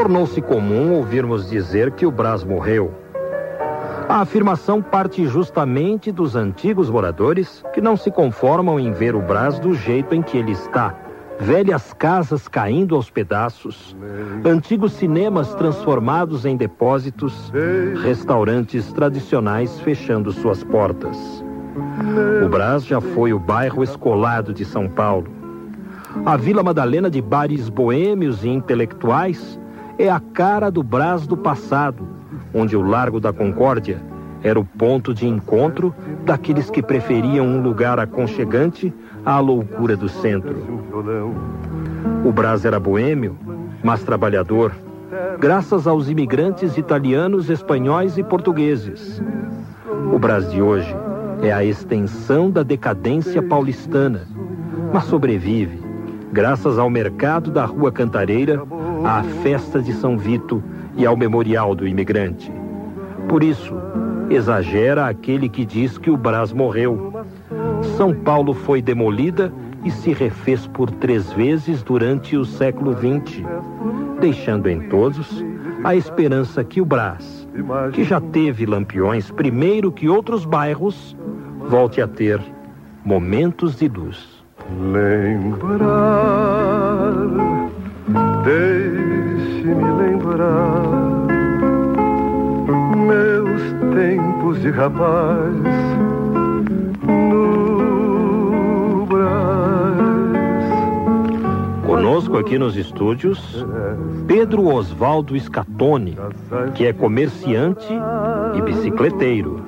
Tornou-se comum ouvirmos dizer que o Brás morreu. A afirmação parte justamente dos antigos moradores que não se conformam em ver o Brás do jeito em que ele está. Velhas casas caindo aos pedaços, antigos cinemas transformados em depósitos, restaurantes tradicionais fechando suas portas. O Brás já foi o bairro escolado de São Paulo. A Vila Madalena de bares boêmios e intelectuais é a cara do Brás do passado, onde o Largo da Concórdia era o ponto de encontro daqueles que preferiam um lugar aconchegante à loucura do centro. O Brás era boêmio, mas trabalhador, graças aos imigrantes italianos, espanhóis e portugueses. O Brás de hoje é a extensão da decadência paulistana, mas sobrevive graças ao mercado da Rua Cantareira à festa de São Vito e ao memorial do imigrante. Por isso, exagera aquele que diz que o Brás morreu. São Paulo foi demolida e se refez por três vezes durante o século XX, deixando em todos a esperança que o Brás, que já teve lampiões primeiro que outros bairros, volte a ter momentos de luz. Lembrar Deixe-me lembrar meus tempos de rapaz no Brás. Conosco aqui nos estúdios, Pedro Osvaldo Scatone, que é comerciante e bicicleteiro.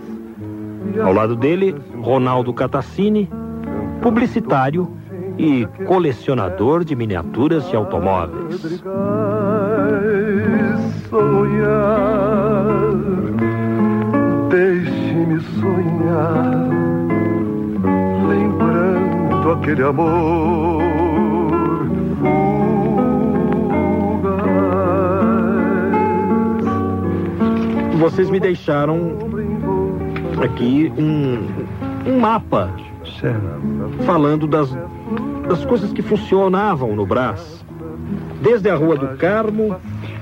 Ao lado dele, Ronaldo Catacini, publicitário e colecionador de miniaturas de automóveis. Sonhar, deixe-me sonhar, lembrando aquele amor. Vocês me deixaram aqui um, um mapa falando das, das coisas que funcionavam no Brás. Desde a Rua do Carmo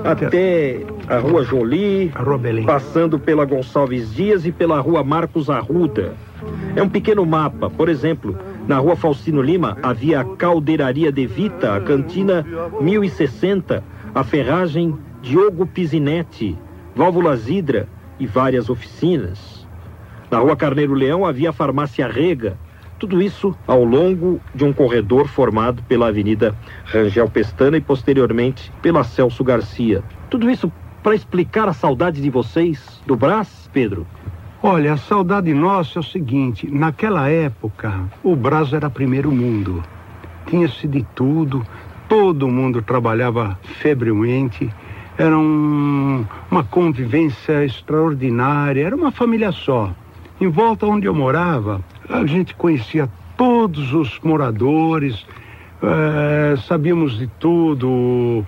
até a Rua Jolie, passando pela Gonçalves Dias e pela Rua Marcos Arruda. É um pequeno mapa. Por exemplo, na Rua Faustino Lima havia a Caldeiraria de Vita, a Cantina 1060, a Ferragem Diogo Pisinetti, Válvulas Hidra e várias oficinas. Na Rua Carneiro Leão havia a Farmácia Rega, tudo isso ao longo de um corredor formado pela Avenida Rangel Pestana e posteriormente pela Celso Garcia. Tudo isso para explicar a saudade de vocês do Brás, Pedro? Olha, a saudade nossa é o seguinte: naquela época, o Brás era primeiro mundo. Tinha-se de tudo, todo mundo trabalhava febrilmente, era um, uma convivência extraordinária, era uma família só. Em volta onde eu morava, a gente conhecia todos os moradores, é, sabíamos de tudo.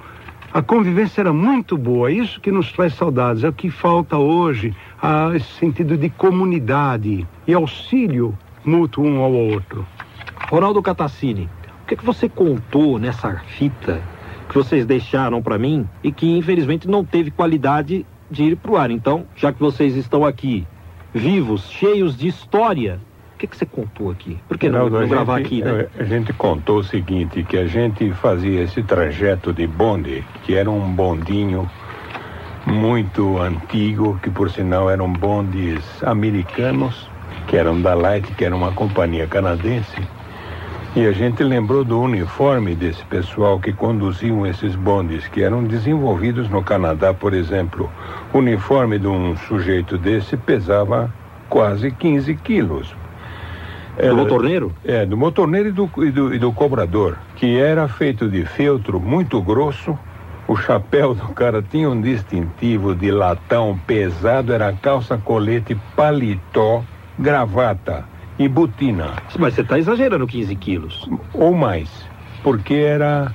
A convivência era muito boa, isso que nos traz saudades. É o que falta hoje, a, esse sentido de comunidade e auxílio mútuo um ao outro. Ronaldo Catacini, o que, é que você contou nessa fita que vocês deixaram para mim e que infelizmente não teve qualidade de ir para o ar? Então, já que vocês estão aqui vivos, cheios de história. O que, que você contou aqui? Por que não, Não, não gravar gente- aqui, né? A gente contou o seguinte, que a gente fazia esse trajeto de bonde, que era um bondinho muito antigo, que por sinal eram bondes americanos, que eram da Light, que era uma companhia canadense. E a gente lembrou do uniforme desse pessoal que conduziam esses bondes, que eram desenvolvidos no Canadá, por exemplo. O uniforme de um sujeito desse pesava quase 15 quilos. Do motorneiro? É, do motorneiro e do, e do, e do cobrador, que era feito de feltro muito grosso O chapéu do cara tinha um distintivo de latão pesado, era calça, colete, paletó, gravata e botina. Mas você está exagerando 15 quilos. Ou mais, porque era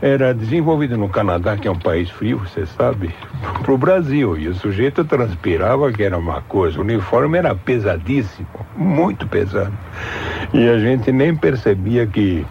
era desenvolvido no Canadá, que é um país frio, você sabe, para o Brasil. E o sujeito transpirava que era uma coisa. O uniforme era pesadíssimo, muito pesado. E a gente nem percebia que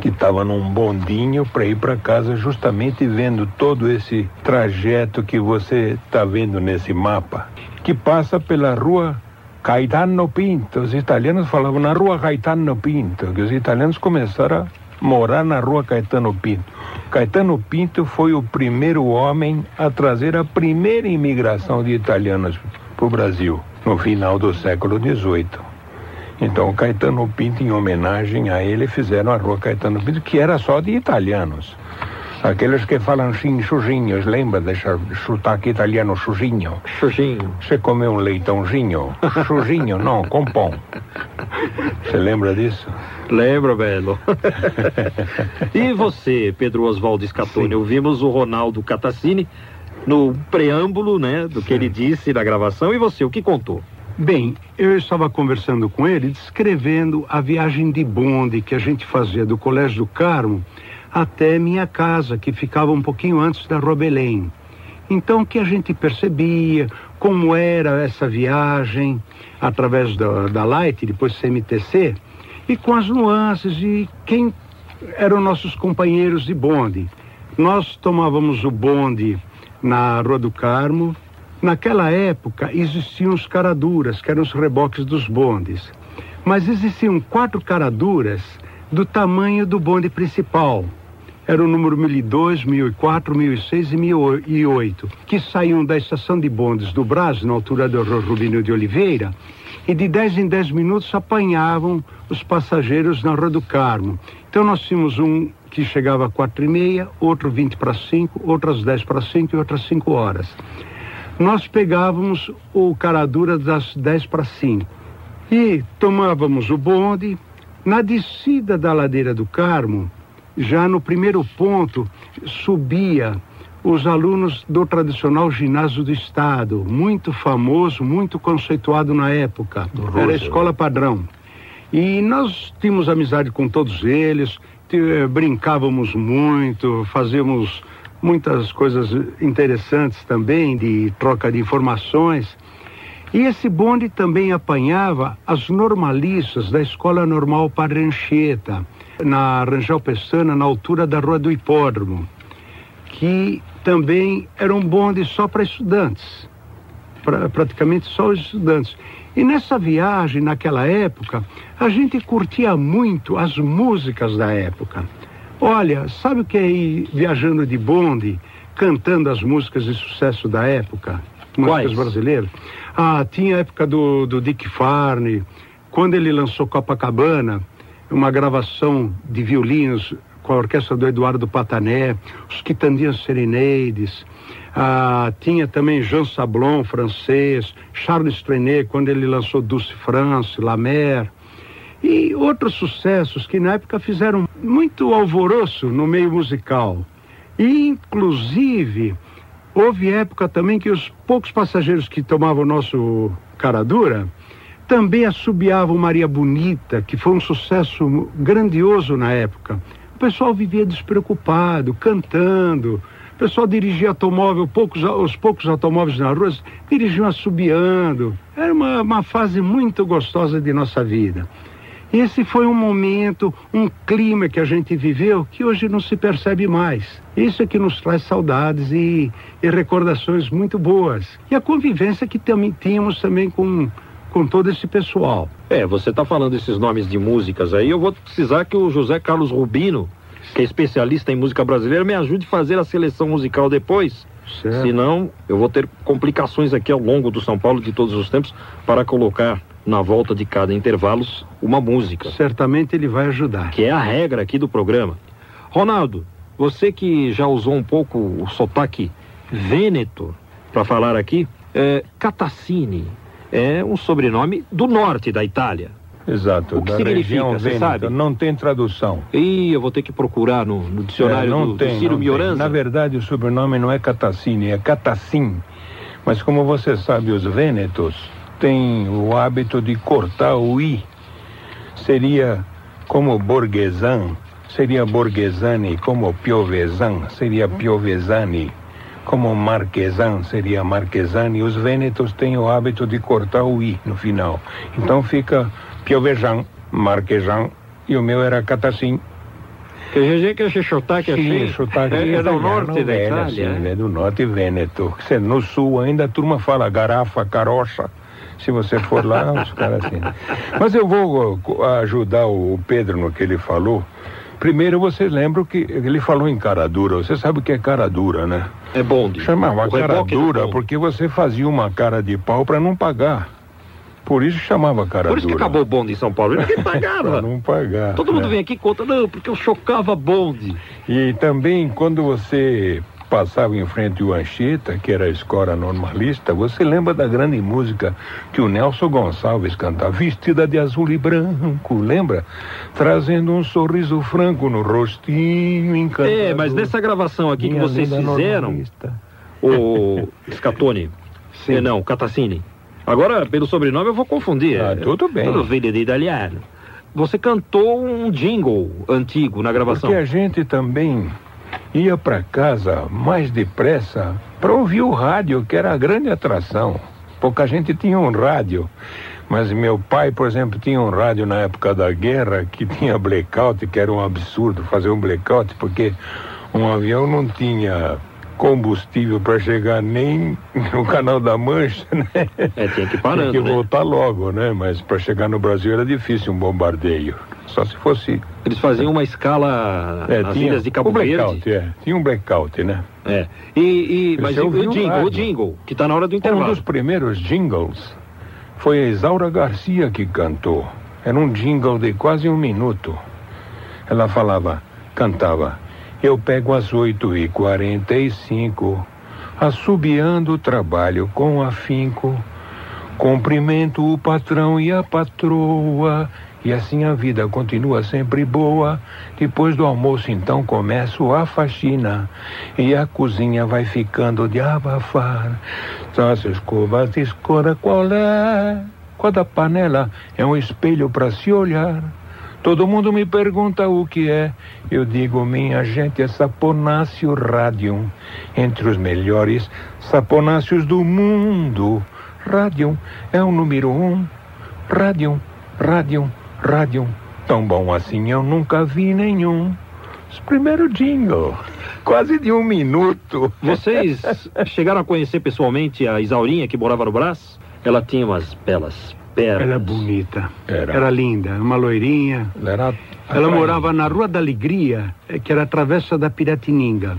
que estava num bondinho para ir para casa, justamente vendo todo esse trajeto que você está vendo nesse mapa, que passa pela rua Caetano Pinto. Os italianos falavam na rua Caetano Pinto, que os italianos começaram a morar na rua Caetano Pinto. Caetano Pinto foi o primeiro homem a trazer a primeira imigração de italianos para o Brasil, no final do século XVIII. Então, Caetano Pinto, em homenagem a ele, fizeram a rua Caetano Pinto, que era só de italianos. Aqueles que falam sim, chujinhos, lembra desse sotaque italiano, chujinho? Chujinho. Você comeu um leitãozinho? Chujinho, não, com pão. Você lembra disso? Lembro, velho. e você, Pedro Oswaldo Scatoni? Ouvimos o Ronaldo Catacini no preâmbulo, né, do que ele disse na gravação. E você, o que contou? Bem, eu estava conversando com ele, descrevendo a viagem de bonde que a gente fazia do Colégio do Carmo até minha casa, que ficava um pouquinho antes da Rua Belém. Então, o que a gente percebia, como era essa viagem através da, da Light, depois CMTC, e com as nuances de quem eram nossos companheiros de bonde. Nós tomávamos o bonde na Rua do Carmo. Naquela época existiam os caraduras, que eram os reboques dos bondes. Mas existiam quatro caraduras do tamanho do bonde principal. Era o número 1002, 1004, 1006 e 1008, que saíam da estação de bondes do Brasil, na altura do Rubinho de Oliveira, e de 10 em 10 minutos apanhavam os passageiros na Rua do Carmo. Então nós tínhamos um que chegava às quatro e meia, outro 20 para 5, outras 10 para 5 e outras 5 horas. Nós pegávamos o Caradura das 10 para 5 e tomávamos o bonde. Na descida da ladeira do Carmo, já no primeiro ponto, subia os alunos do tradicional ginásio do Estado, muito famoso, muito conceituado na época. Era a escola padrão. E nós tínhamos amizade com todos eles, brincávamos muito, fazíamos muitas coisas interessantes também de troca de informações. E esse bonde também apanhava as normalistas da Escola Normal Padre Anchieta, na Rangel Pestana, na altura da Rua do Hipódromo, que também era um bonde só para estudantes, pra, praticamente só os estudantes. E nessa viagem, naquela época, a gente curtia muito as músicas da época. Olha, sabe o que é ir viajando de bonde, cantando as músicas de sucesso da época? Músicas Quais? brasileiras? Ah, tinha a época do, do Dick Farney, quando ele lançou Copacabana, uma gravação de violinos com a orquestra do Eduardo Patané, os Quitandias Serenades, ah, tinha também Jean Sablon, francês, Charles Trenet, quando ele lançou Dulce France, La Mer, e outros sucessos que na época fizeram muito alvoroço no meio musical. E, inclusive, houve época também que os poucos passageiros que tomavam o nosso Caradura também assobiavam Maria Bonita, que foi um sucesso grandioso na época. O pessoal vivia despreocupado, cantando. O pessoal dirigia automóvel, poucos, os poucos automóveis na rua dirigiam assobiando. Era uma, uma fase muito gostosa de nossa vida. Esse foi um momento, um clima que a gente viveu que hoje não se percebe mais. Isso é que nos traz saudades e, e recordações muito boas. E a convivência que também tínhamos também com, com todo esse pessoal. É, você está falando esses nomes de músicas aí, eu vou precisar que o José Carlos Rubino, que é especialista em música brasileira, me ajude a fazer a seleção musical depois. Certo. Senão, eu vou ter complicações aqui ao longo do São Paulo de todos os tempos para colocar na volta de cada intervalo uma música, Certamente ele vai ajudar. que é a regra aqui do programa. Ronaldo, você que já usou um pouco o sotaque vêneto para falar aqui, é, Catacini é um sobrenome do norte da Itália. Exato, O que da significa, você sabe? Não tem tradução. Ih, eu vou ter que procurar no, no dicionário É, não do, do tem, Ciro não tem. Mioranza. Na verdade, o sobrenome não é Catacine, é Catacim. Mas como você sabe, os vênetos têm o hábito de cortar o i. Seria como Borghesan, seria Borghesani, como Piovesan, seria Piovesani. Como Marquesan, seria Marquesani. Os vênetos têm o hábito de cortar o i no final. Então fica Piovejan, Marquesan, e o meu era Catacim. Que GG que esse sotaque assim. Sim, sotaque é, é do norte da Itália. assim, é? é do norte Vêneto. No sul ainda a turma fala garrafa, carocha. Se você for lá, os caras assim. Mas eu vou uh, ajudar o Pedro no que ele falou. Primeiro, você lembra que ele falou em cara dura. Você sabe o que é cara dura, né? É bonde. Chamava O cara dura porque você fazia uma cara de pau para não pagar. Por isso chamava cara Por isso que dura. acabou o bonde em São Paulo. Ninguém pagava. não pagar. Todo mundo né? vem aqui e conta, não, porque eu chocava bonde. E também quando você passava em frente ao Anchieta, que era a escola normalista, você lembra da grande música que o Nelson Gonçalves cantava, vestida de azul e branco, lembra? Trazendo um sorriso franco no rostinho encantador. É, mas nessa gravação aqui que Minha vocês linda fizeram, normalista. o Scatone, Sim. eh, não, Catacini. Agora, pelo sobrenome eu vou confundir. Ah, é, tudo bem. Tudo filho de italiano. Você cantou um jingle antigo na gravação. Porque a gente também ia para casa mais depressa para ouvir o rádio, que era a grande atração. Pouca gente tinha um rádio. Mas meu pai, por exemplo, tinha um rádio na época da guerra que tinha blackout, que era um absurdo fazer um blackout, porque um avião não tinha combustível para chegar nem no canal da Mancha, né? É, tinha que ir Tinha que né? voltar logo, né? Mas para chegar no Brasil era difícil um bombardeio. Só se fosse Eles faziam uma escala é, nas tinha ilhas de Cabo o blackout, Verde. é. Tinha um blackout, né? É. E, e, mas e o, o jingle, o rádio? jingle, que tá na hora do Um intervalo. dos primeiros jingles foi a Isaura Garcia que cantou. Era um jingle de quase um minuto. Ela falava, cantava, eu pego às oito e quarenta e cinco, assobiando o trabalho com afinco, cumprimento o patrão e a patroa, e assim a vida continua sempre boa. Depois do almoço, então, começo a faxina e a cozinha vai ficando de abafar. Escovas de escora qual é? Cada panela é um espelho para se olhar. Todo mundo me pergunta o que é. Eu digo, minha gente, é Saponácio Radium. Entre os melhores saponáceos do mundo. Radium é o número um. Radium, Radium, Radium. Tão bom assim eu nunca vi nenhum. Os primeiros jingle. Quase de um minuto. Vocês chegaram a conhecer pessoalmente a Isaurinha, que morava no Brás? Ela tinha umas belas pernas. Ela é bonita. Era. Era linda, uma loirinha. Ela, era Ela morava na Rua da Alegria, eh, que era a travessa da Piratininga.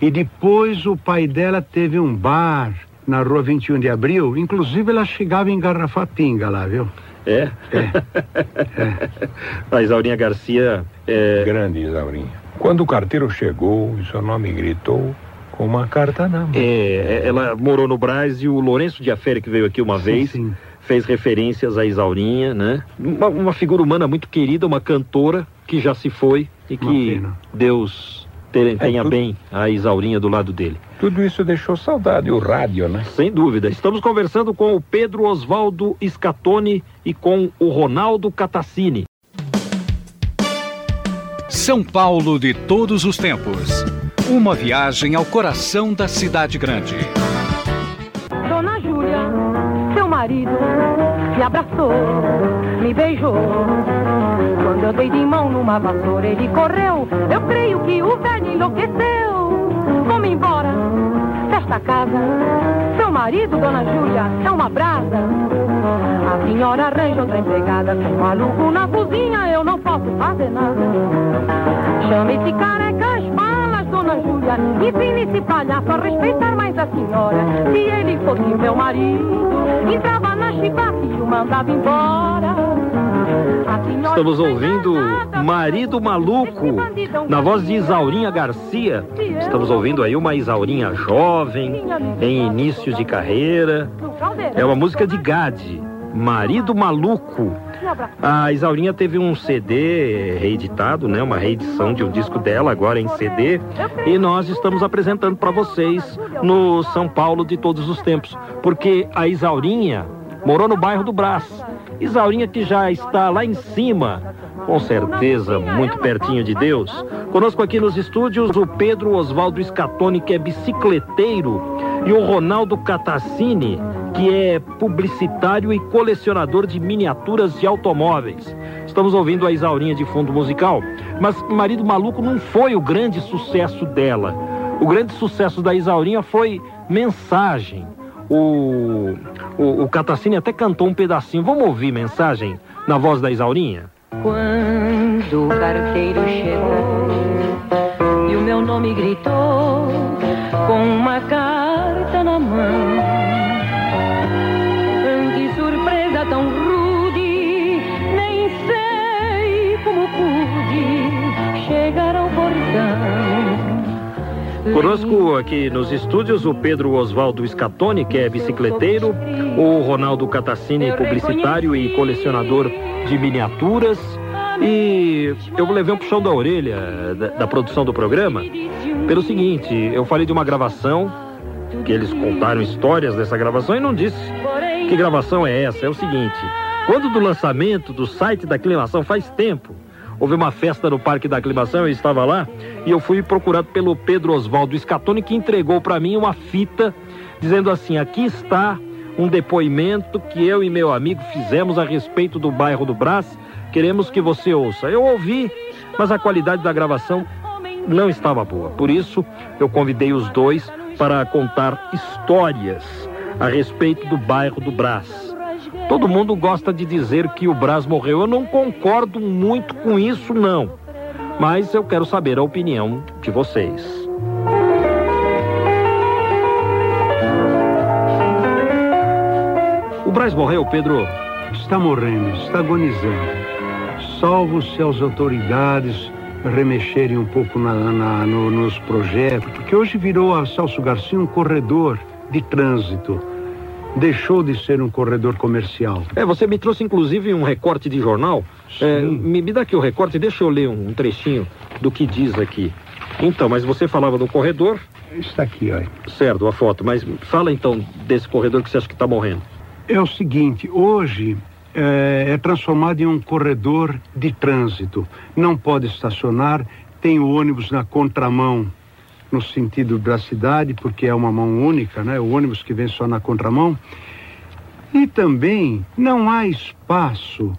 E depois o pai dela teve um bar na Rua 21 de Abril. Inclusive ela chegava em garrafa pinga lá, viu? É? a Isaurinha Garcia é, Grande, Isaurinha. Quando o carteiro chegou e seu nome gritou, com uma carta na mão. é, ela morou no Brás e o Lourenço de Afere, que veio aqui uma Sim, vez, sim. Fez referências à Isaurinha, né? Uma, uma figura humana muito querida, uma cantora que já se foi e que. Deus te- tenha tudo- bem a Isaurinha do lado dele. Tudo isso deixou saudade, o rádio, né? Sem dúvida. Estamos conversando com o Pedro Oswaldo Scatone e com o Ronaldo Catacini. São Paulo de todos os tempos. Uma viagem ao coração da cidade grande. Marido, me abraçou, me beijou. Quando eu dei de mão numa vassoura, ele correu. Eu creio que o velho enlouqueceu. Vamos embora desta casa. Seu marido, Dona Júlia, é uma brasa. A senhora arranja outra empregada. Maluco na cozinha, eu não posso fazer nada. Chame esse careca esse palhaço a respeitar mais a senhora. Se ele fosse meu marido, entrava na chibata e o mandava embora. Estamos ouvindo Marido Maluco, na voz de Isaurinha Garcia. Estamos ouvindo aí uma Isaurinha jovem, em início de carreira. É uma música de Gade, Marido Maluco. A Isaurinha teve um CD reeditado, né? Uma reedição de um disco dela, agora em CD. E nós estamos apresentando para vocês no São Paulo de todos os tempos. Porque a Isaurinha morou no bairro do Brás. Isaurinha que já está lá em cima, com certeza muito pertinho de Deus. Conosco aqui nos estúdios o Pedro Oswaldo Scatoni, que é bicicleteiro, e o Ronaldo Catassini, que é publicitário e colecionador de miniaturas de automóveis. Estamos ouvindo a Isaurinha de fundo musical, mas Marido Maluco não foi o grande sucesso dela. O grande sucesso da Isaurinha foi Mensagem. O, o, o Catassini até cantou um pedacinho. Vamos ouvir Mensagem na voz da Isaurinha? Quando o carteiro chegou e o meu nome gritou com uma carta Conosco aqui nos estúdios o Pedro Oswaldo Scatoni, que é bicicleteiro, o Ronaldo Catassini, publicitário e colecionador de miniaturas. E eu levei um puxão da orelha da, da produção do programa pelo seguinte: eu falei de uma gravação, que eles contaram histórias dessa gravação e não disse que gravação é essa. É o seguinte: quando do lançamento do site da aclimação faz tempo, houve uma festa no Parque da Aclimação, eu estava lá, e eu fui procurado pelo Pedro Oswaldo Scatoni, que entregou para mim uma fita dizendo assim: aqui está um depoimento que eu e meu amigo fizemos a respeito do bairro do Brás. Queremos que você ouça. Eu ouvi, mas a qualidade da gravação não estava boa. Por isso, eu convidei os dois para contar histórias a respeito do bairro do Brás. Todo mundo gosta de dizer que o Brás morreu. Eu não concordo muito com isso, não. Mas eu quero saber a opinião de vocês. O Brás morreu, Pedro? Está morrendo, está agonizando. Salvo se as autoridades remexerem um pouco na, na, no, nos projetos, porque hoje virou a Celso Garcia um corredor de trânsito. Deixou de ser um corredor comercial. É, você me trouxe inclusive um recorte de jornal. É, me, me dá aqui o recorte, deixa eu ler um, um trechinho do que diz aqui. Então, mas você falava do corredor, Está aqui, olha. certo, a foto, mas fala então desse corredor que você acha que está morrendo. É o seguinte, hoje é, é transformado em um corredor de trânsito. Não pode estacionar, tem o ônibus na contramão no sentido da cidade, porque é uma mão única, né? O ônibus que vem só na contramão. E também não há espaço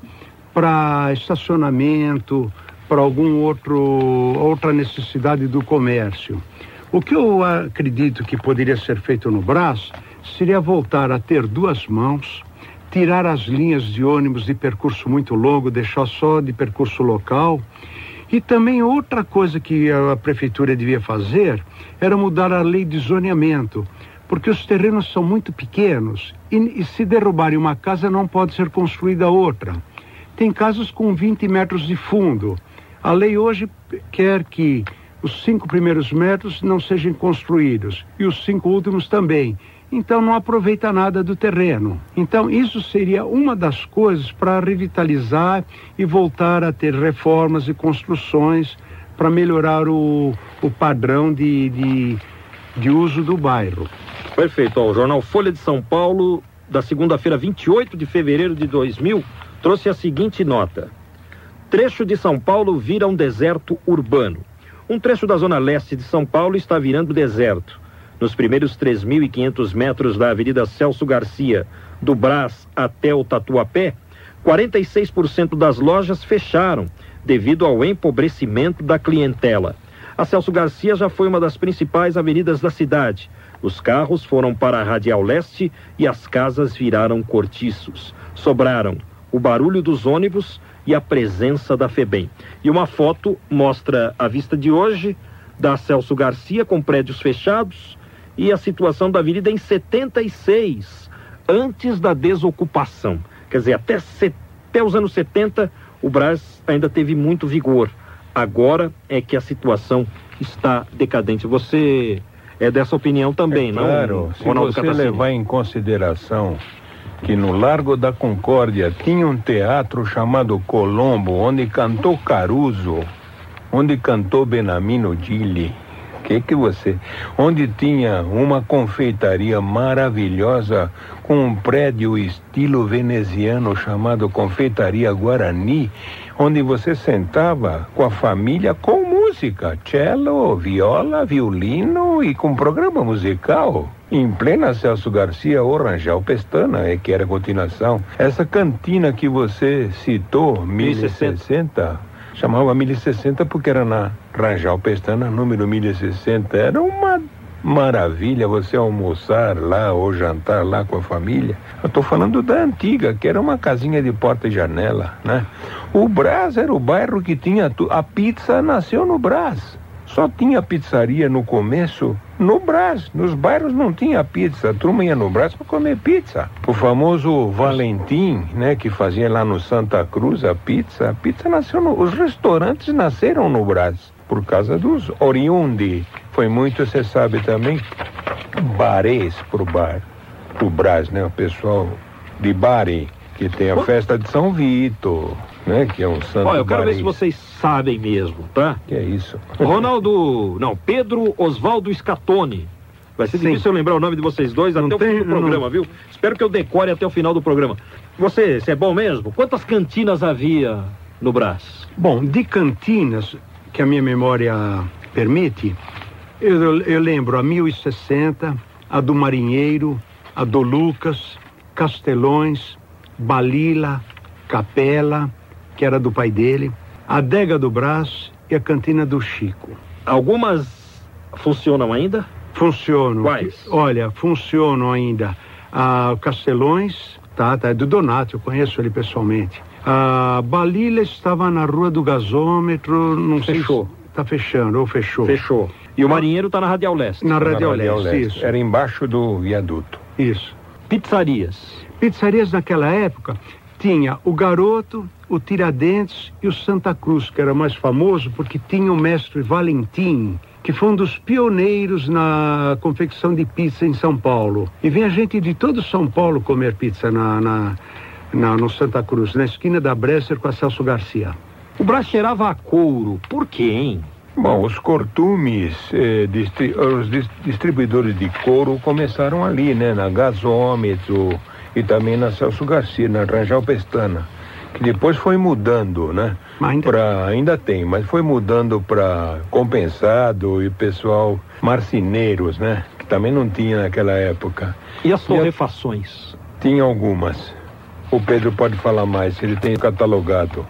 para estacionamento, para algum outro outra necessidade do comércio. O que eu acredito que poderia ser feito no Brás seria voltar a ter duas mãos, tirar as linhas de ônibus de percurso muito longo, deixar só de percurso local. E também outra coisa que a prefeitura devia fazer era mudar a lei de zoneamento, porque os terrenos são muito pequenos e, e se derrubarem uma casa não pode ser construída outra. Tem casas com 20 metros de fundo. A lei hoje quer que os cinco primeiros metros não sejam construídos e os cinco últimos também. Então não aproveita nada do terreno. Então isso seria uma das coisas para revitalizar e voltar a ter reformas e construções para melhorar o, o padrão de, de, de uso do bairro. Perfeito. O jornal Folha de São Paulo, da segunda-feira, 28 de fevereiro de 2000, trouxe a seguinte nota: Trecho de São Paulo vira um deserto urbano. Um trecho da zona leste de São Paulo está virando deserto. Nos primeiros 3.500 metros da Avenida Celso Garcia, do Brás até o Tatuapé, 46% das lojas fecharam devido ao empobrecimento da clientela. A Celso Garcia já foi uma das principais avenidas da cidade. Os carros foram para a Radial Leste e as casas viraram cortiços. Sobraram o barulho dos ônibus e a presença da FEBEM. E uma foto mostra a vista de hoje da Celso Garcia com prédios fechados e a situação da avenida em 76, antes da desocupação. Quer dizer, até, se, até os anos 70 o Brás ainda teve muito vigor. Agora é que a situação está decadente. Você é dessa opinião também, É claro, não? se Ronaldo você Catassini? levar em consideração que no Largo da Concórdia tinha um teatro chamado Colombo, onde cantou Caruso, onde cantou Benamino Gili. Que que você? Onde tinha uma confeitaria maravilhosa com um prédio estilo veneziano chamado Confeitaria Guarani, onde você sentava com a família com música, cello, viola, violino e com programa musical. Em plena Celso Garcia ou Rangel Pestana, é que era a continuação. Essa cantina que você citou, 1060, chamava 1060 porque era na Rangel Pestana, número 1060. Era uma maravilha você almoçar lá ou jantar lá com a família. Eu estou falando da antiga, que era uma casinha de porta e janela, né? O Brás era o bairro que tinha tu... a pizza nasceu no Brás. Só tinha pizzaria no começo no Brás. Nos bairros não tinha pizza. A turma ia no Brás para comer pizza. O famoso Valentim, né, que fazia lá no Santa Cruz a pizza. A pizza nasceu no... Os restaurantes nasceram no Brás por causa dos oriundi. Foi muito, você sabe também, barês pro bar, pro Brás, né? O pessoal de Bari, que tem a festa de São Vitor, né? Que é um santo Olha, eu quero ver barês. se vocês sabem mesmo, tá? Que é isso? Ronaldo, não, Pedro Osvaldo Scatone. Vai ser Sim. difícil eu lembrar o nome de vocês dois Não até o tem- fim do programa, não- viu? Espero que eu decore até o final do programa. Você, você é bom mesmo? Quantas cantinas havia no Brás? Bom, de cantinas, que a minha memória permite, eu, eu lembro a 1060, a do Marinheiro, a do Lucas, Castelões, Balila, Capela, que era do pai dele, a Adega do Brás e a Cantina do Chico. Algumas funcionam ainda? Funcionam. Quais? Olha, funcionam ainda. A Castelões, tá, tá, é do Donato, eu conheço ele pessoalmente. A Balila estava na Rua do Gasômetro, não sei Fechou. se está fechando ou fechou. Fechou. E o Marinheiro tá na Radial Leste. Na Na Radial Radial Leste, Leste. isso. Era embaixo do viaduto. Isso. Pizzarias. Pizzarias naquela época tinha o Garoto, o Tiradentes e o Santa Cruz, que era mais famoso porque tinha o mestre Valentim, que foi um dos pioneiros na confecção de pizza em São Paulo. E vem a gente de todo São Paulo comer pizza na, na, na- no Santa Cruz, na esquina da Bresser com a Celso Garcia. O Brás cheirava a couro. Por quê, hein? Bom, os cortumes, eh, distri- os dis- distribuidores de couro começaram ali, né? Na Gasômetro e também na Celso Garcia, na Rangel Pestana. Que depois foi mudando, né? Mas ainda- Pra, ainda tem, mas foi mudando para compensado e pessoal marceneiros, né? Que também não tinha naquela época. E as E a- torrefações? Tinha algumas. O Pedro pode falar mais, ele tem catalogado.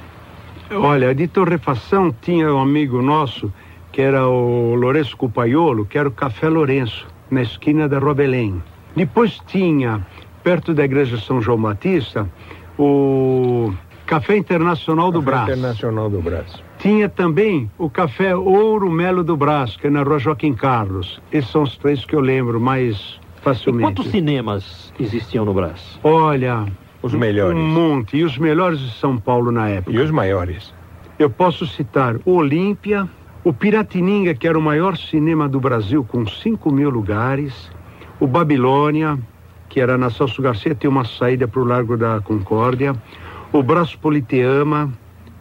Olha, de torrefação tinha um amigo nosso, que era o Lourenço Cupaiolo, que era o Café Lourenço, na esquina da Rua Belém. Depois tinha, perto da igreja São João Batista, o Café Internacional do Café Brás. Internacional do Brás. Tinha também o Café Ouro Melo do Brás, que é na Rua Joaquim Carlos. Esses são os três que eu lembro mais E facilmente. quantos cinemas existiam no Brás? Olha, Os melhores. um monte. E os melhores de São Paulo na época. E os maiores. Eu posso citar o Olímpia, o Piratininga, que era o maior cinema do Brasil, com 5 mil lugares, o Babilônia, que era na Celso Garcia, tem uma saída para o Largo da Concórdia, o Braço Politeama,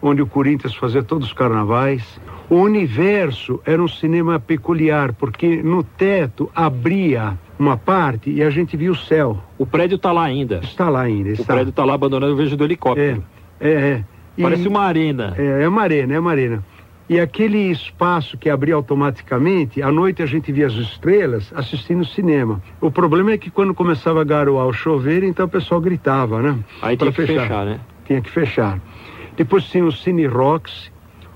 onde o Corinthians fazia todos os carnavais. O Universo era um cinema peculiar, porque no teto abria uma parte e a gente via o céu. O prédio tá lá ainda. Está lá ainda, O está. prédio tá lá abandonado, eu vejo do É, helicóptero. é, é. E- Parece uma arena. é, é uma arena, é uma arena. E aquele espaço que abria automaticamente, à noite a gente via as estrelas assistindo cinema. O problema é que quando começava a garoar o chover, então o pessoal gritava, né? Aí tinha que fechar, né? Tinha que fechar. Depois tinha o Cine Rox,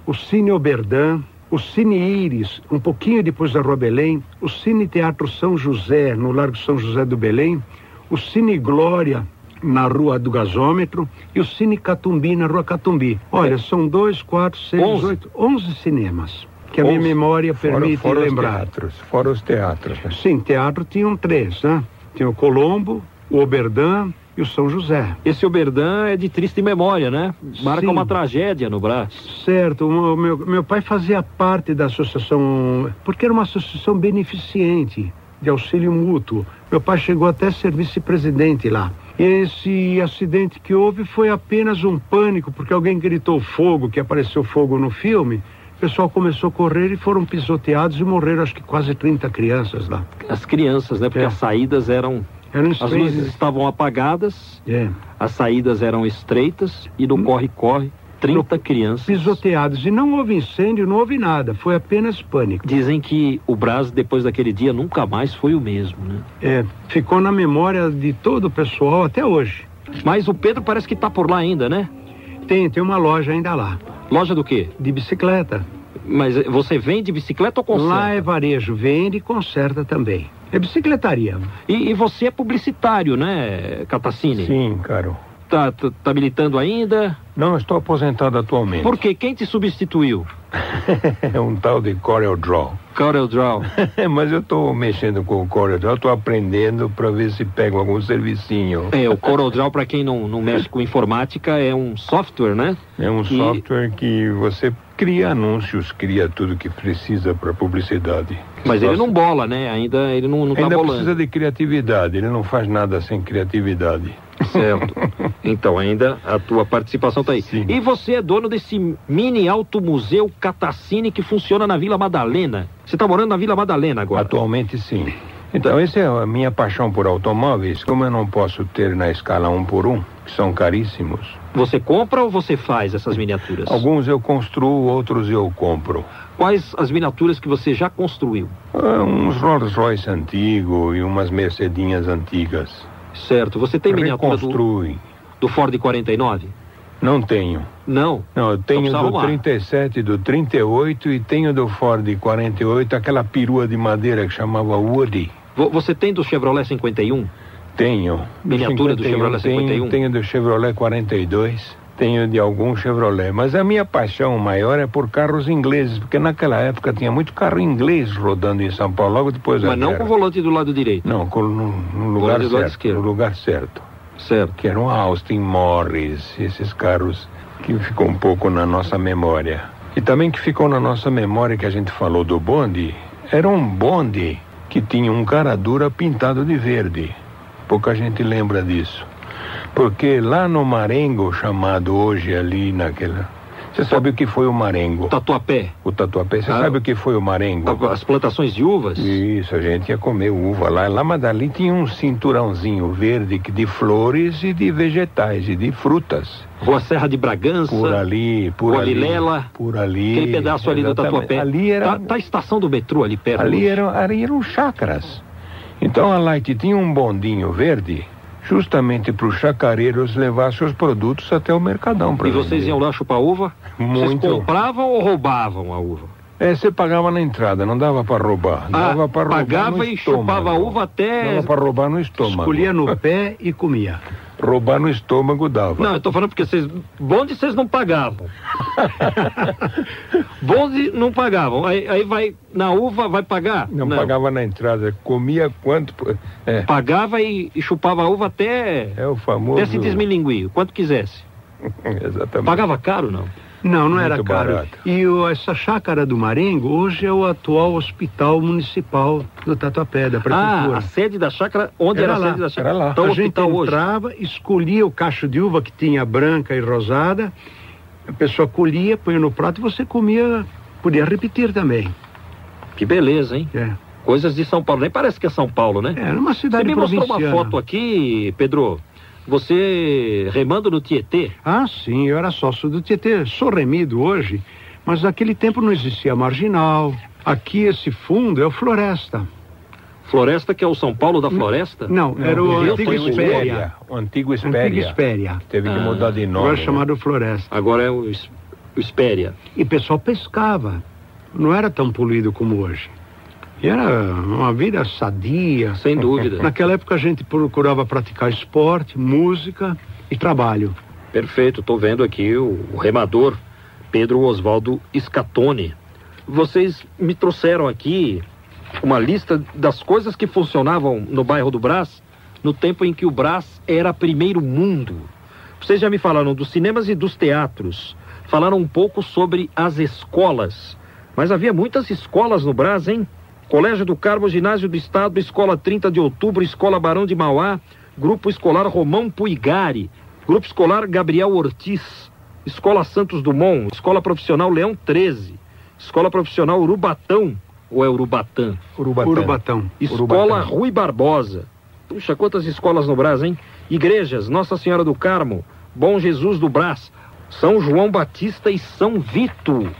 o Cine Oberdan, o Cine Íris, um pouquinho depois da Rua Belém, o Cine Teatro São José, no Largo São José do Belém, o Cine Glória, na Rua do Gasômetro, e o Cine Catumbi, na Rua Catumbi. Olha, são dois, quatro, seis, Onze. oito, onze cinemas, que a minha memória Fora, permite fora os lembrar. teatros. Fora os teatros. né? Sim, teatro tinham três, né? Tinha o Colombo, o Oberdan e o São José. Esse Oberdan é de triste memória, né? Marca Sim. uma tragédia no Brás. Certo, o meu, meu pai fazia parte da associação, porque era uma associação beneficente de auxílio mútuo. Meu pai chegou até a ser vice-presidente lá. Esse acidente que houve foi apenas um pânico, porque alguém gritou fogo, que apareceu fogo no filme. O pessoal começou a correr e foram pisoteados e morreram acho que quase 30 crianças lá. As crianças, né? Porque É. as saídas eram. As luzes estavam apagadas, É. as saídas eram estreitas e no corre-corre, 30 crianças. Pisoteados. E não houve incêndio, não houve nada. Foi apenas pânico. Dizem que o Brás, depois daquele dia, nunca mais foi o mesmo, né? É. Ficou na memória de todo o pessoal até hoje. Mas o Pedro parece que tá por lá ainda, né? Tem, tem uma loja ainda lá, Loja do quê? de bicicleta. Mas eh, você vende bicicleta ou conserta? Lá é varejo, vende e conserta também. É bicicletaria. E, e você é publicitário, né, Catacini? Sim, caro. Tá, tá, tá militando ainda? Não, estou aposentado atualmente. Por quê? Quem te substituiu? É um tal de Corel Draw. Corel Draw. Mas eu estou mexendo com o Corel Draw, estou aprendendo para ver se pego algum servicinho. É, o Corel Draw, para quem não, não mexe com informática, é um software, né? É um E- software que você cria anúncios, cria tudo que precisa para publicidade. Mas ele não bola, né? Ainda ele não, não tá Ainda bolando. precisa de criatividade, ele não faz nada sem criatividade. Certo. Então, ainda a tua participação tá aí. Sim. E você é dono desse mini automuseu Catacine que funciona na Vila Madalena. Você tá morando na Vila Madalena agora. Atualmente sim. Então, essa é a minha paixão por automóveis. Como eu não posso ter na escala um por um, que são caríssimos, Você compra ou você faz essas miniaturas? alguns eu construo, outros eu compro. Quais as miniaturas que você já construiu? Ah, uns Rolls Royce antigo e umas Mercedinhas antigas. Certo. Você tem miniatura do, do Ford 49? Não tenho. Não. Não, eu tenho do arrumar. 37, do 38 e tenho do Ford 48, aquela perua de madeira que chamava Woody. Vo- Você tem do Chevrolet 51? Tenho. Miniatura do Chevrolet 51? Tenho, tenho do Chevrolet 42, tenho de algum Chevrolet. Mas a minha paixão maior é por carros ingleses, porque naquela época tinha muito carro inglês rodando em São Paulo, logo depois da Mas não guerra. com o volante do lado direito. Não, com, no, no lugar do lado certo. esquerdo. No lugar certo. Certo. Que eram Austin Morris, esses carros que ficou um pouco na nossa memória. E também que ficou na nossa memória que a gente falou do bonde, era um bonde que tinha um cara dura pintado de verde. Pouca gente lembra disso. Porque lá no Marengo, chamado hoje ali naquela. Você sabe o que foi o Marengo? Tatuapé. O Tatuapé. Você Ah. sabe o que foi o Marengo? As plantações de uvas? Isso, a gente ia comer uva lá. Lá, mas dali tinha um cinturãozinho verde de flores e de vegetais e de frutas. Rua Serra de Bragança. Por ali, por Rua ali. Vilela. Por ali. Aquele pedaço ali do. Tatuapé. Ali era, Tá, tá a estação do metrô ali perto. ali eram, ali eram chácaras. Então a Light tinha um bondinho verde justamente para os chacareiros levar seus produtos até o mercadão. E vocês vender. iam lá chupar uva? Muito. Vocês compravam ou roubavam a uva? É, você pagava na entrada, não dava para roubar. Dava ah, para roubar pagava e estômago. chupava a uva até... Dava para roubar no estômago. Escolhia no pé e comia. Roubar no estômago dava. Não, eu tô falando porque vocês... Bonde vocês não pagavam. Bonde não pagavam. Aí, aí vai... Na uva vai pagar? Não, pagava na entrada, comia quanto. É, Pagava e, e chupava a uva até... é o famoso. Até se desmilinguir, quanto quisesse. Exatamente. Pagava caro, não? Não, não era caro. barato. E o- essa chácara do Marengo hoje é o atual hospital municipal do Tatuapé, da Ah, prefeitura. a sede da chácara... Onde era, Era a lá, sede da chácara? era lá. Então, a gente hospital hoje. entrava, escolhia o cacho de uva que tinha branca e rosada, a pessoa colhia, põe no prato e você comia, podia repetir também. Que beleza, hein? É, Coisas de São Paulo. Nem parece que é São Paulo, né? era uma Você cidade me mostrou uma foto aqui, Pedro. Você remando no Tietê. Ah, sim, eu era sócio do Tietê. Sou remido hoje, mas naquele tempo não existia marginal. Aqui esse fundo é o Floresta. Floresta, que é o São Paulo da Floresta? Não, era o antigo Espéria. O antigo Espéria. Espéria. Teve que Ah, mudar de nome. Agora né? chamado Floresta. Agora é o, Es- o Espéria. E o pessoal pescava. Não era tão poluído como hoje. E era uma vida sadia. Sem dúvida. Naquela época a gente procurava praticar esporte, música e trabalho. Perfeito, estou vendo aqui o, o remador Pedro Oswaldo Scatone. Vocês me trouxeram aqui uma lista das coisas que funcionavam no bairro do Brás no tempo em que o Brás era primeiro mundo. Vocês já me falaram dos cinemas e dos teatros. Falaram um pouco sobre as escolas. Mas havia muitas escolas no Brás, hein? Colégio do Carmo, Ginásio do Estado, Escola 30 de Outubro, Escola Barão de Mauá, Grupo Escolar Romão Puigari, Grupo Escolar Gabriel Ortiz, Escola Santos Dumont, Escola Profissional Leão 13, Escola Profissional Urubatão, ou é Urubatã? Urubatã. Urubatão. Escola Urubatã. Rui Barbosa. Puxa, quantas escolas no Brás, hein? Igrejas, Nossa Senhora do Carmo, Bom Jesus do Brás, São João Batista e São Vito.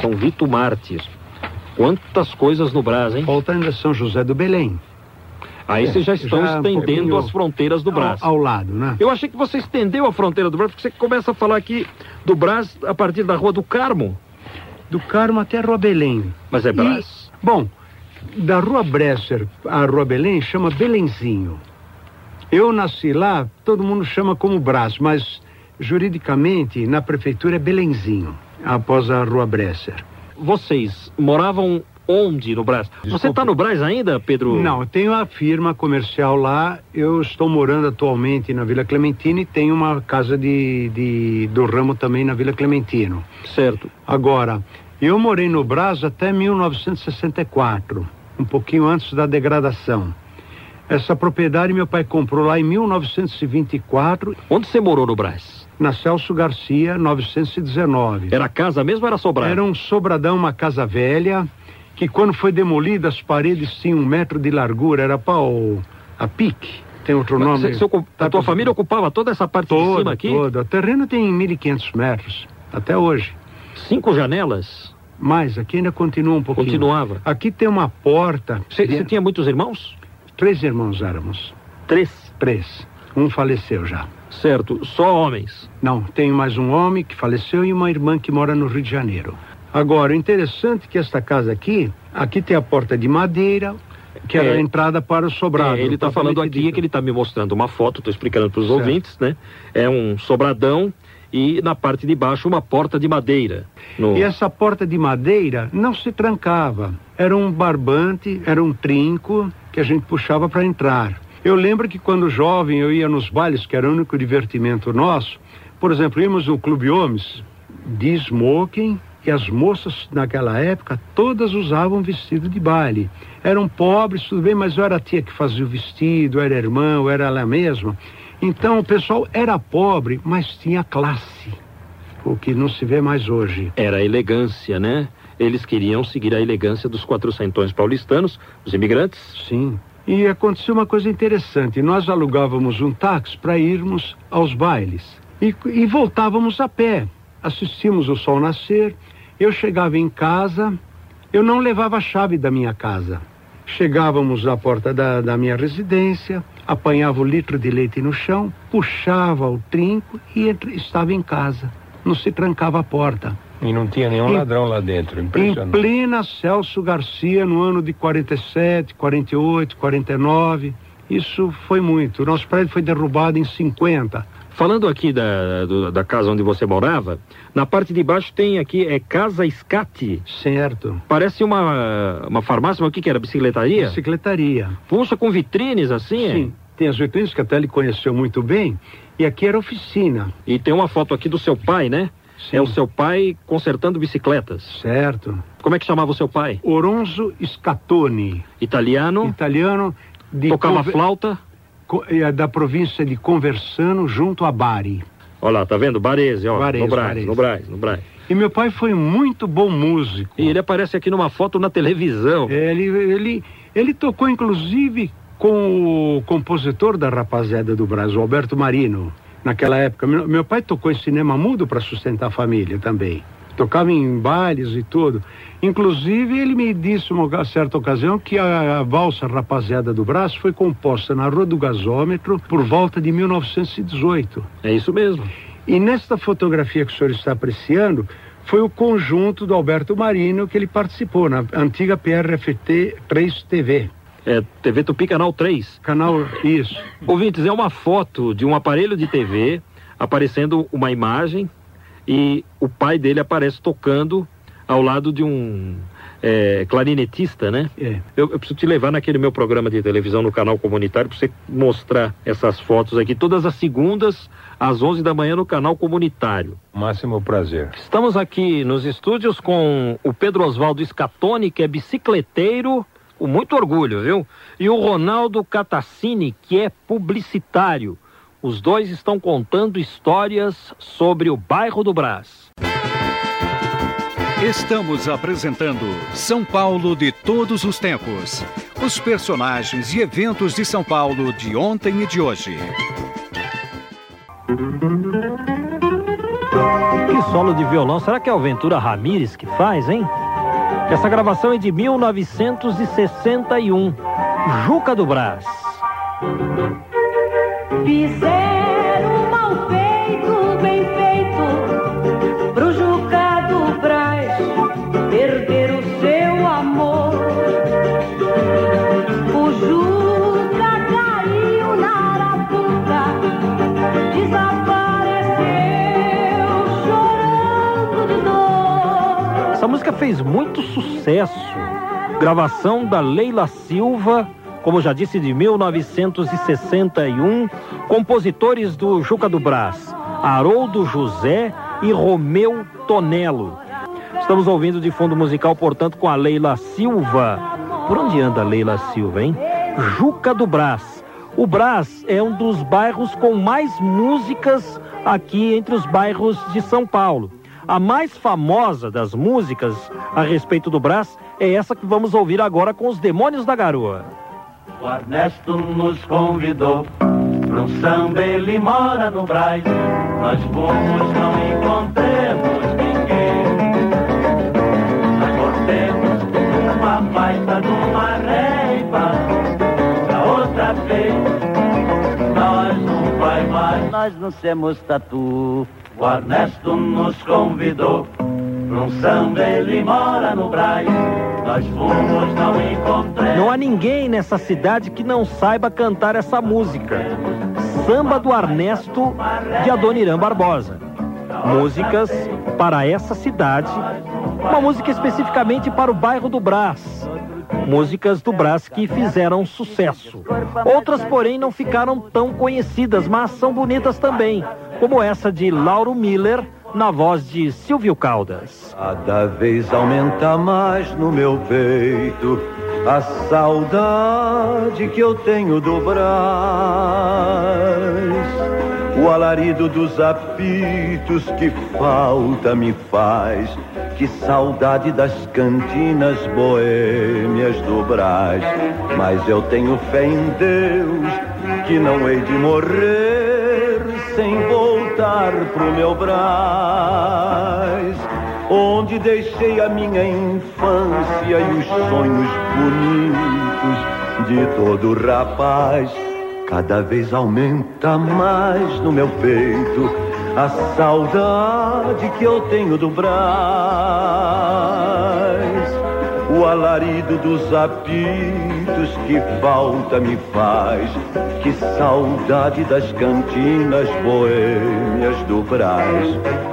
São Vito Mártir. Quantas coisas no Brás, hein? Falta ainda São José do Belém. Aí É, vocês já estão já estendendo as fronteiras do Brás. Ao, ao lado, né? Eu achei que você estendeu a fronteira do Brás, porque você começa a falar aqui do Brás a partir da Rua do Carmo. Do Carmo até Rua Belém. Mas é Brás. E, bom, da Rua Bresser à Rua Belém chama Belenzinho. Eu nasci lá, todo mundo chama como Brás, mas juridicamente na prefeitura é Belenzinho, após a Rua Bresser. Vocês moravam onde no Brás? Você Desculpe. está no Brás ainda, Pedro? Não, eu tenho a firma comercial lá, eu estou morando atualmente na Vila Clementina e tenho uma casa de, de- do ramo também na Vila Clementino. Certo. Agora, eu morei no Brás até 1964, um pouquinho antes da degradação. Essa propriedade meu pai comprou lá em 1924, Onde você morou no Brás? Na Celso Garcia, 919. Era casa mesmo ou era sobrado? Era um sobradão, uma casa velha, que quando foi demolida as paredes tinham um metro de largura, era pau a pique, tem outro Mas nome. ocu- a Tá tua família ocupava toda essa parte de toda, cima aqui? toda. O terreno tem 1.500 metros, até hoje. Cinco janelas? Mas aqui ainda continua um pouquinho. Continuava. Aqui tem uma porta. Você de- você tinha muitos irmãos? Três irmãos éramos. Três. Três. Um faleceu já. Certo. Só homens. Não, tenho mais um homem que faleceu e uma irmã que mora no Rio de Janeiro. Agora, o interessante é que esta casa aqui, aqui tem a porta de madeira, que era É. a entrada para o sobrado. É, ele está falando propriamente aqui dito. que ele está me mostrando uma foto, estou explicando para os ouvintes, né? É um sobradão e na parte de baixo uma porta de madeira. No... E essa porta de madeira não se trancava. Era um barbante, era um trinco que a gente puxava para entrar. Eu lembro que quando jovem eu ia nos bailes, que era o único divertimento nosso. Por exemplo, íamos no Clube Homens de smoking e as moças naquela época todas usavam vestido de baile. Eram pobres, tudo bem, mas eu era a tia que fazia o vestido, era irmã, eu era ela mesma. Então o pessoal era pobre, mas tinha classe, o que não se vê mais hoje. Era elegância, né? Eles queriam seguir a elegância dos quatrocentões paulistanos, os imigrantes. Sim. E aconteceu uma coisa interessante. Nós alugávamos um táxi para irmos aos bailes. E, e voltávamos a pé. Assistimos o sol nascer. Eu chegava em casa, eu não levava a chave da minha casa. Chegávamos à porta da, da minha residência, apanhava o litro de leite no chão, puxava o trinco e estava em casa. Não se trancava a porta. E não tinha nenhum Em- ladrão lá dentro. Em Impressionante. plena Celso Garcia, no ano de 47, 48, 49. Isso foi muito. O nosso prédio foi derrubado em 50. Falando aqui da, do- da casa onde você morava, na parte de baixo tem aqui, é Casa Escate. Certo. Parece uma, uma farmácia, mas o que, que era? Bicicletaria? Bicicletaria. Puxa, com vitrines assim? é? Sim. Tem as vitrines que até ele conheceu muito bem. E aqui era oficina. E tem uma foto aqui do seu pai, né? Sim. É o seu pai consertando bicicletas. Certo. Como é que chamava o seu pai? Oronzo Scatoni, Italiano, italiano de tocava Conver- flauta. eh, da província de Conversano, junto a Bari. Olha lá, tá vendo? Barese, ó. Baresi, no Brás, Baresi. no Brás, no Brás. E meu pai foi muito bom músico. E ele aparece aqui numa foto na televisão. Ele, ele, ele tocou, inclusive, com o compositor da rapaziada do Brasil, Alberto Marino, naquela época. Meu, meu pai tocou em cinema mudo para sustentar a família também. Tocava em bailes e tudo. Inclusive, ele me disse uma certa ocasião que a, a valsa Rapaziada do Braço foi composta na Rua do Gasômetro por volta de 1918. É isso mesmo. E nesta fotografia que o senhor está apreciando, foi o conjunto do Alberto Marino que ele participou, na antiga PRFT 3 TV. É TV Tupi Canal 3. Canal, isso. Ouvintes, é uma foto de um aparelho de TV aparecendo uma imagem e o pai dele aparece tocando ao lado de um é, clarinetista, né? É. Eu, eu preciso te levar naquele meu programa de televisão no canal comunitário para você mostrar essas fotos aqui, todas as segundas às 11 da manhã no canal comunitário. Máximo prazer. Estamos aqui nos estúdios com o Pedro Oswaldo Scatoni, que é bicicleteiro com muito orgulho, viu? E o Ronaldo Catassini, que é publicitário. Os dois estão contando histórias sobre o bairro do Brás. Estamos apresentando São Paulo de todos os tempos. Os personagens e eventos de São Paulo de ontem e de hoje. Que solo de violão, será que é o Ventura Ramírez que faz, hein? Essa gravação é de 1961, Juca do Brás. Fizeram mal feito, bem feito, pro Juca do Brás perder o seu amor. O Juca caiu na arapuca, desapareceu chorando de dor. Essa música fez muito sucesso. Gravação da Leila Silva, como já disse, de 1961. Compositores do Juca do Brás, Haroldo José e Romeu Tonello. Estamos ouvindo de fundo musical, portanto, com a Leila Silva. Por onde anda a Leila Silva, hein? Juca do Brás. O Brás é um dos bairros com mais músicas aqui entre os bairros de São Paulo. A mais famosa das músicas a respeito do Brás é essa que vamos ouvir agora com os Demônios da Garoa. O Ernesto nos convidou para um samba, ele mora no Brás. Nós fomos, não encontremos ninguém. Nós voltemos uma baita de uma reiva. Da outra vez, nós não vai mais. Nós não somos tatu. O Ernesto nos convidou para um samba, ele mora no Brás. Nós fomos, não encontremos. Não há ninguém nessa cidade que não saiba cantar essa música. Samba do Ernesto de Adoniran Barbosa. Músicas para essa cidade, uma música especificamente para o bairro do Brás. Músicas do Brás que fizeram sucesso. Outras, porém, não ficaram tão conhecidas, mas são bonitas também, como essa de Lauro Miller, na voz de Silvio Caldas. Cada vez aumenta mais no meu peito a saudade que eu tenho do Brás. O alarido dos apitos que falta me faz. Que saudade das cantinas boêmias do Brás. Mas eu tenho fé em Deus que não hei de morrer sem voltar pro meu Brás onde deixei a minha infância e os sonhos bonitos de todo rapaz. Cada vez aumenta mais no meu peito a saudade que eu tenho do Brás. O alarido dos apitos que falta me faz. Que saudade das cantinas boêmias do Brás.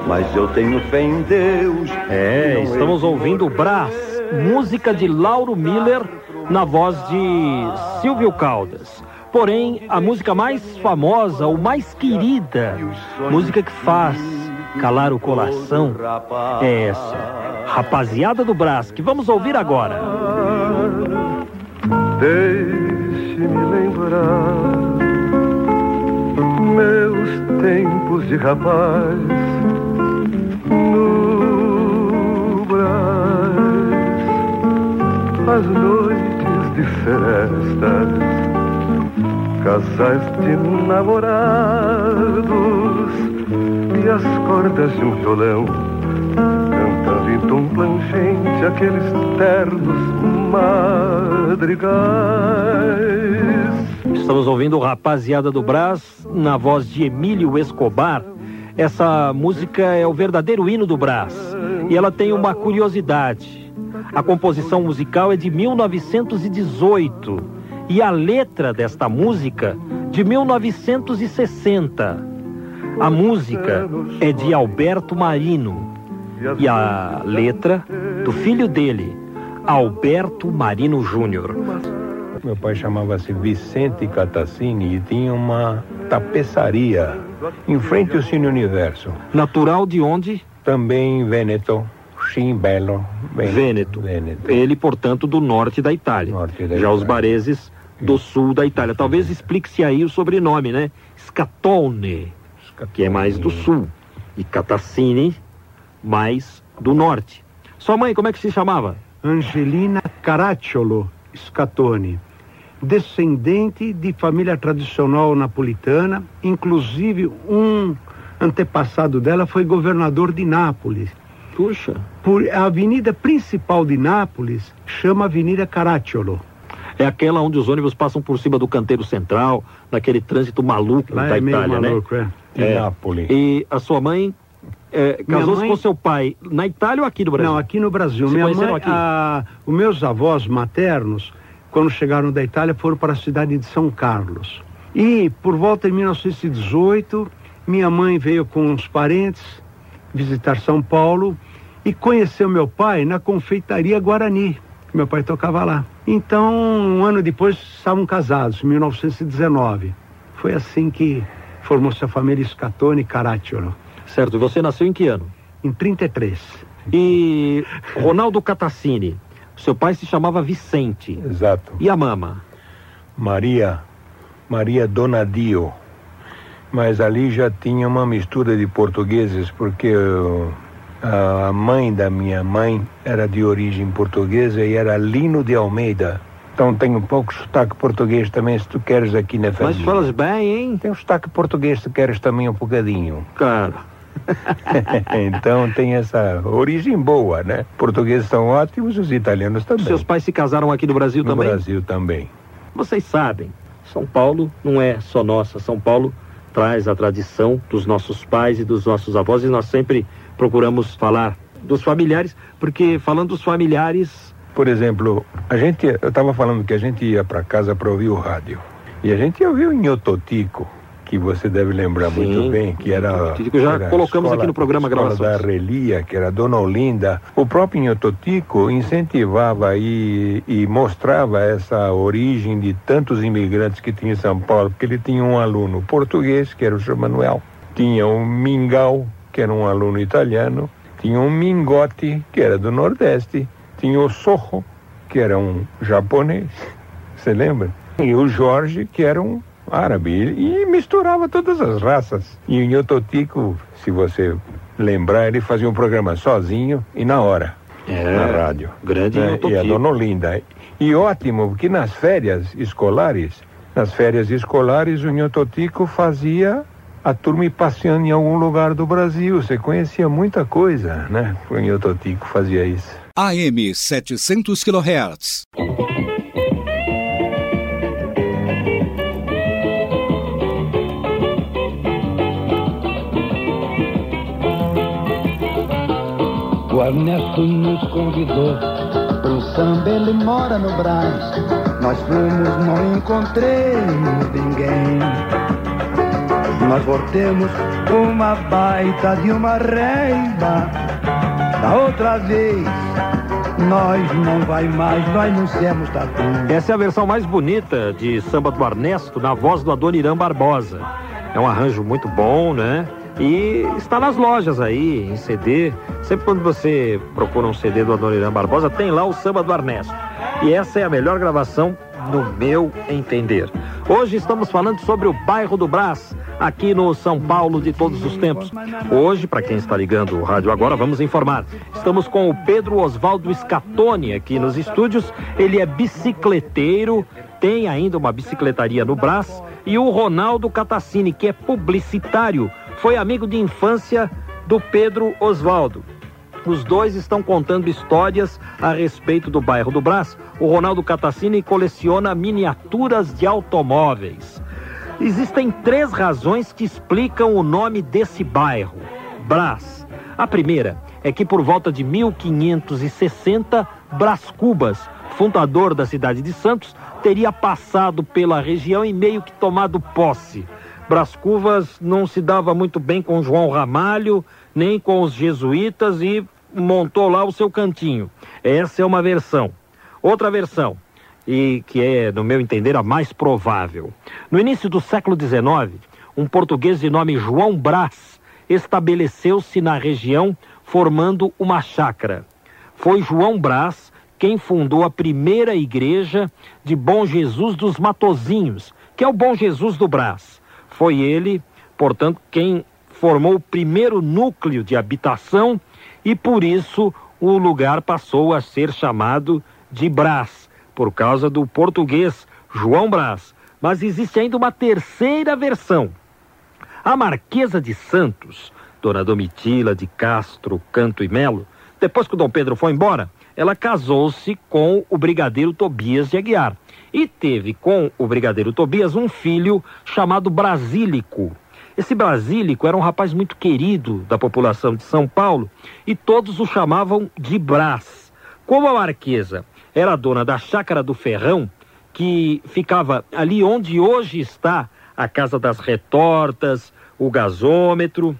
Mas eu tenho fé em Deus. É, estamos ouvindo Brás, música de Lauro Miller, na voz de Silvio Caldas. Porém, a música mais famosa, ou mais querida, música que faz calar o coração, é essa. Rapaziada do Brás, que vamos ouvir agora. Deixe-me lembrar meus tempos de rapaz no Brás, as noites de festas, casais de namorados e as cordas de um violão tom plangente aqueles ternos madrigais. Estamos ouvindo Rapaziada do Brás, na voz de Emílio Escobar. Essa música é o verdadeiro hino do Brás. E ela tem uma curiosidade. A composição musical é de 1918 e a letra desta música de 1960. A música é de Alberto Marino e a letra do filho dele, Alberto Marino Júnior. Meu pai chamava-se Vicente Catassini e tinha uma tapeçaria em frente ao Cine Universo. Natural de onde? Também em Vêneto, Cimbello Vêneto. Vêneto. Ele, portanto, do norte da Itália. Norte da Já os Itália. bareses do sul da Itália. Talvez explique-se aí o sobrenome, né? Scatone, que é mais do sul. E Catassini, mais do norte. Sua mãe, como é que se chamava? Angelina Caracciolo Scatoni, descendente de família tradicional napolitana, inclusive um antepassado dela foi governador de Nápoles. Puxa. Por a avenida principal de Nápoles chama Avenida Caracciolo. É aquela onde os ônibus passam por cima do canteiro central, naquele trânsito maluco Lá da é meio Itália, maluco, é. De É. Nápoles. E a sua mãe é, casou-se mãe- com seu pai na Itália ou aqui no Brasil? Não, aqui no Brasil. Se Minha mãe, aqui? a- os meus avós maternos, quando chegaram da Itália, foram para a cidade de São Carlos. E por volta de 1918, minha mãe veio com uns parentes visitar São Paulo e conheceu meu pai na confeitaria Guarani. que Meu pai tocava lá. Então, um ano depois, estavam casados, em 1919. Foi assim que formou-se a família Scatone Caracciolo, Certo, você nasceu em que ano? em 33. E Ronaldo Catassini, seu pai se chamava Vicente. Exato. E a mama? Maria, Maria Donadio. Mas ali já tinha uma mistura de portugueses, porque uh, a mãe da minha mãe era de origem portuguesa e era Lino de Almeida. Então tem um pouco de sotaque português também, se tu queres aqui na Mas família. falas bem, hein? Tem um sotaque português se tu queres também um bocadinho. Cara, então tem essa origem boa, né? Portugueses são ótimos, os italianos também. seus pais se casaram aqui no Brasil no também? Brasil também. Vocês sabem, São Paulo não é só nossa. São Paulo traz a tradição dos nossos pais e dos nossos avós e nós sempre procuramos falar dos familiares, porque falando dos familiares, Por exemplo, a gente, eu estava falando que a gente ia para casa para ouvir o rádio. E a gente ouviu em Ototico, que você deve lembrar Sim, muito bem, que era. Ototico já era colocamos aqui no programa escola gravações. da Relia, que era Dona Olinda. O próprio Inhototico incentivava e, e mostrava essa origem de tantos imigrantes que tinha em São Paulo, porque ele tinha um aluno português, que era o Sr. Manuel, tinha um Mingau, que era um aluno italiano, tinha um Mingote, que era do Nordeste, tinha o Sorro, que era um japonês, você lembra? E o Jorge, que era um árabe, e misturava todas as raças. E o Nhototico, se você lembrar, ele fazia um programa sozinho e na hora, É, na rádio. grande né? E a. Dona Olinda. E ótimo, porque nas férias escolares, nas férias escolares, o Nhototico fazia a turma ir passeando em algum lugar do Brasil. Você conhecia muita coisa, né? O Nhototico fazia isso. AM 700 kHz. O Ernesto nos convidou pro samba, ele mora no Brás. Nós fomos, não encontremos ninguém. Nós voltemos uma baita de uma reina. Da outra vez, nós não vai mais, nós não somos tatu. Essa é a versão mais bonita de Samba do Ernesto, na voz do Adoniran Barbosa. É um arranjo muito bom, né? E está nas lojas aí, em CD. Sempre quando você procura um CD do Adoniran Barbosa, tem lá o Samba do Ernesto. E essa é a melhor gravação, no meu entender. Hoje estamos falando sobre o bairro do Brás, aqui no São Paulo de todos os tempos. Hoje, para quem está ligando o rádio agora, vamos informar. Estamos com o Pedro Oswaldo Scatoni aqui nos estúdios. Ele é bicicleteiro, tem ainda uma bicicletaria no Brás. E o Ronaldo Catassini, que é publicitário, foi amigo de infância do Pedro Oswaldo. Os dois estão contando histórias a respeito do bairro do Brás. O Ronaldo Catassini coleciona miniaturas de automóveis. Existem três razões que explicam o nome desse bairro, Brás. A primeira é que por volta de 1560, Brás Cubas, fundador da cidade de Santos, teria passado pela região e meio que tomado posse. Brás não se dava muito bem com João Ramalho, nem com os jesuítas e montou lá o seu cantinho. Essa é uma versão. Outra versão, e que é, no meu entender, a mais provável. No início do século XIX, um português de nome João Brás estabeleceu-se na região formando uma chácara. Foi João Brás quem fundou a primeira igreja de Bom Jesus dos Matozinhos, que é o Bom Jesus do Brás. Foi ele, portanto, quem formou o primeiro núcleo de habitação e por isso o lugar passou a ser chamado de Brás, por causa do português João Brás. Mas existe ainda uma terceira versão. A Marquesa de Santos, Dona Domitila de Castro, Canto e Melo, depois que o Dom Pedro foi embora, ela casou-se com o brigadeiro Tobias de Aguiar e teve com o brigadeiro Tobias um filho chamado Brasílico. Esse Brasílico era um rapaz muito querido da população de São Paulo e todos o chamavam de Brás. Como a marquesa era dona da chácara do Ferrão, que ficava ali onde hoje está a Casa das Retortas, o gasômetro.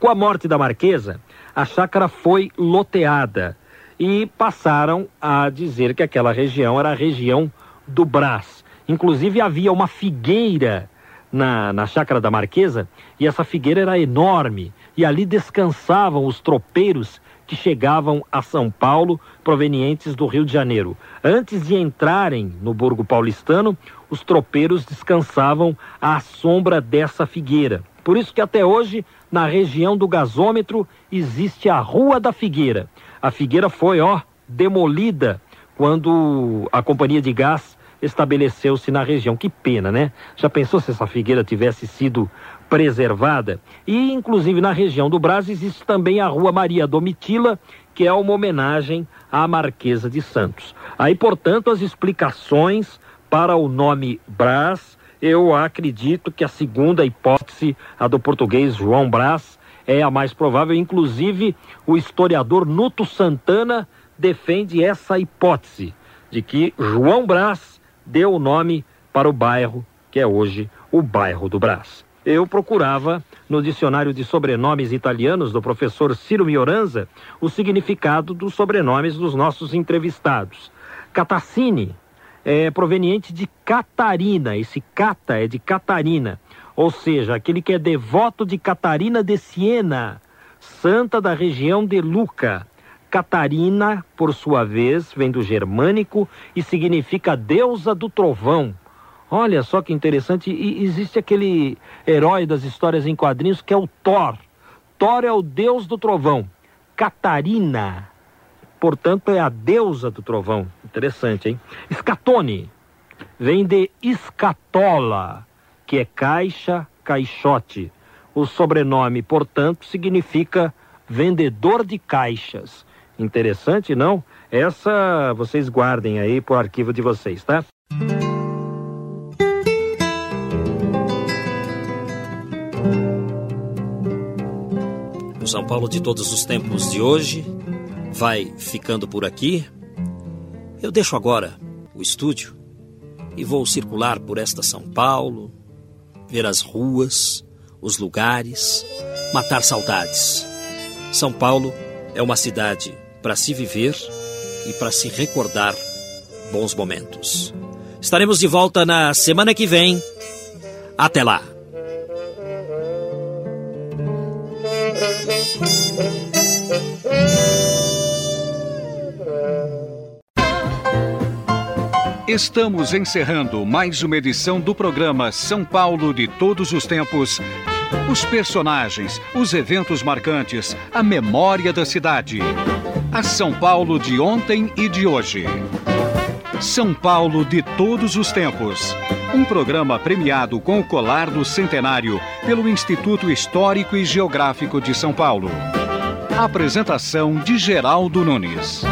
Com a morte da Marquesa, a chácara foi loteada e passaram a dizer que aquela região era a região do Brás. Inclusive havia uma figueira na, na chácara da Marquesa e essa figueira era enorme e ali descansavam os tropeiros que chegavam a São Paulo provenientes do Rio de Janeiro. Antes de entrarem no Burgo Paulistano, os tropeiros descansavam à sombra dessa figueira. Por isso que até hoje, na região do gasômetro, existe a Rua da Figueira. A figueira foi, ó, demolida quando a companhia de gás estabeleceu-se na região. Que pena, né? Já pensou se essa figueira tivesse sido preservada. E, inclusive, na região do Brás existe também a Rua Maria Domitila, que é uma homenagem à Marquesa de Santos. Aí, portanto, as explicações para o nome Brás, eu acredito que a segunda hipótese, a do português João Brás, é a mais provável. Inclusive, o historiador Nuto Santana defende essa hipótese de que João Brás deu o nome para o bairro que é hoje o bairro do Brás eu procurava no dicionário de sobrenomes italianos do professor Ciro Mioranza o significado dos sobrenomes dos nossos entrevistados. Catassini é proveniente de Catarina, esse Cata é de Catarina, ou seja, aquele que é devoto de Catarina de Siena, santa da região de Luca. Catarina, por sua vez, vem do germânico e significa deusa do trovão. Olha só que interessante. E existe aquele herói das histórias em quadrinhos que é o Thor. Thor é o deus do trovão. Catarina, portanto, é a deusa do trovão. Interessante, hein? Escatone vem de escatola, que é caixa, caixote. O sobrenome, portanto, significa vendedor de caixas. Interessante, não? Essa vocês guardem aí pro arquivo de vocês, tá? São Paulo de todos os tempos de hoje vai ficando por aqui. Eu deixo agora o estúdio e vou circular por esta São Paulo, ver as ruas, os lugares, matar saudades. São Paulo é uma cidade para se viver e para se recordar bons momentos. Estaremos de volta na semana que vem. Até lá! Estamos encerrando mais uma edição do programa São Paulo de Todos os Tempos. Os personagens, os eventos marcantes, a memória da cidade. A São Paulo de ontem e de hoje. São Paulo de Todos os Tempos. Um programa premiado com o colar do centenário pelo Instituto Histórico e Geográfico de São Paulo. apresentação de Geraldo Nunes.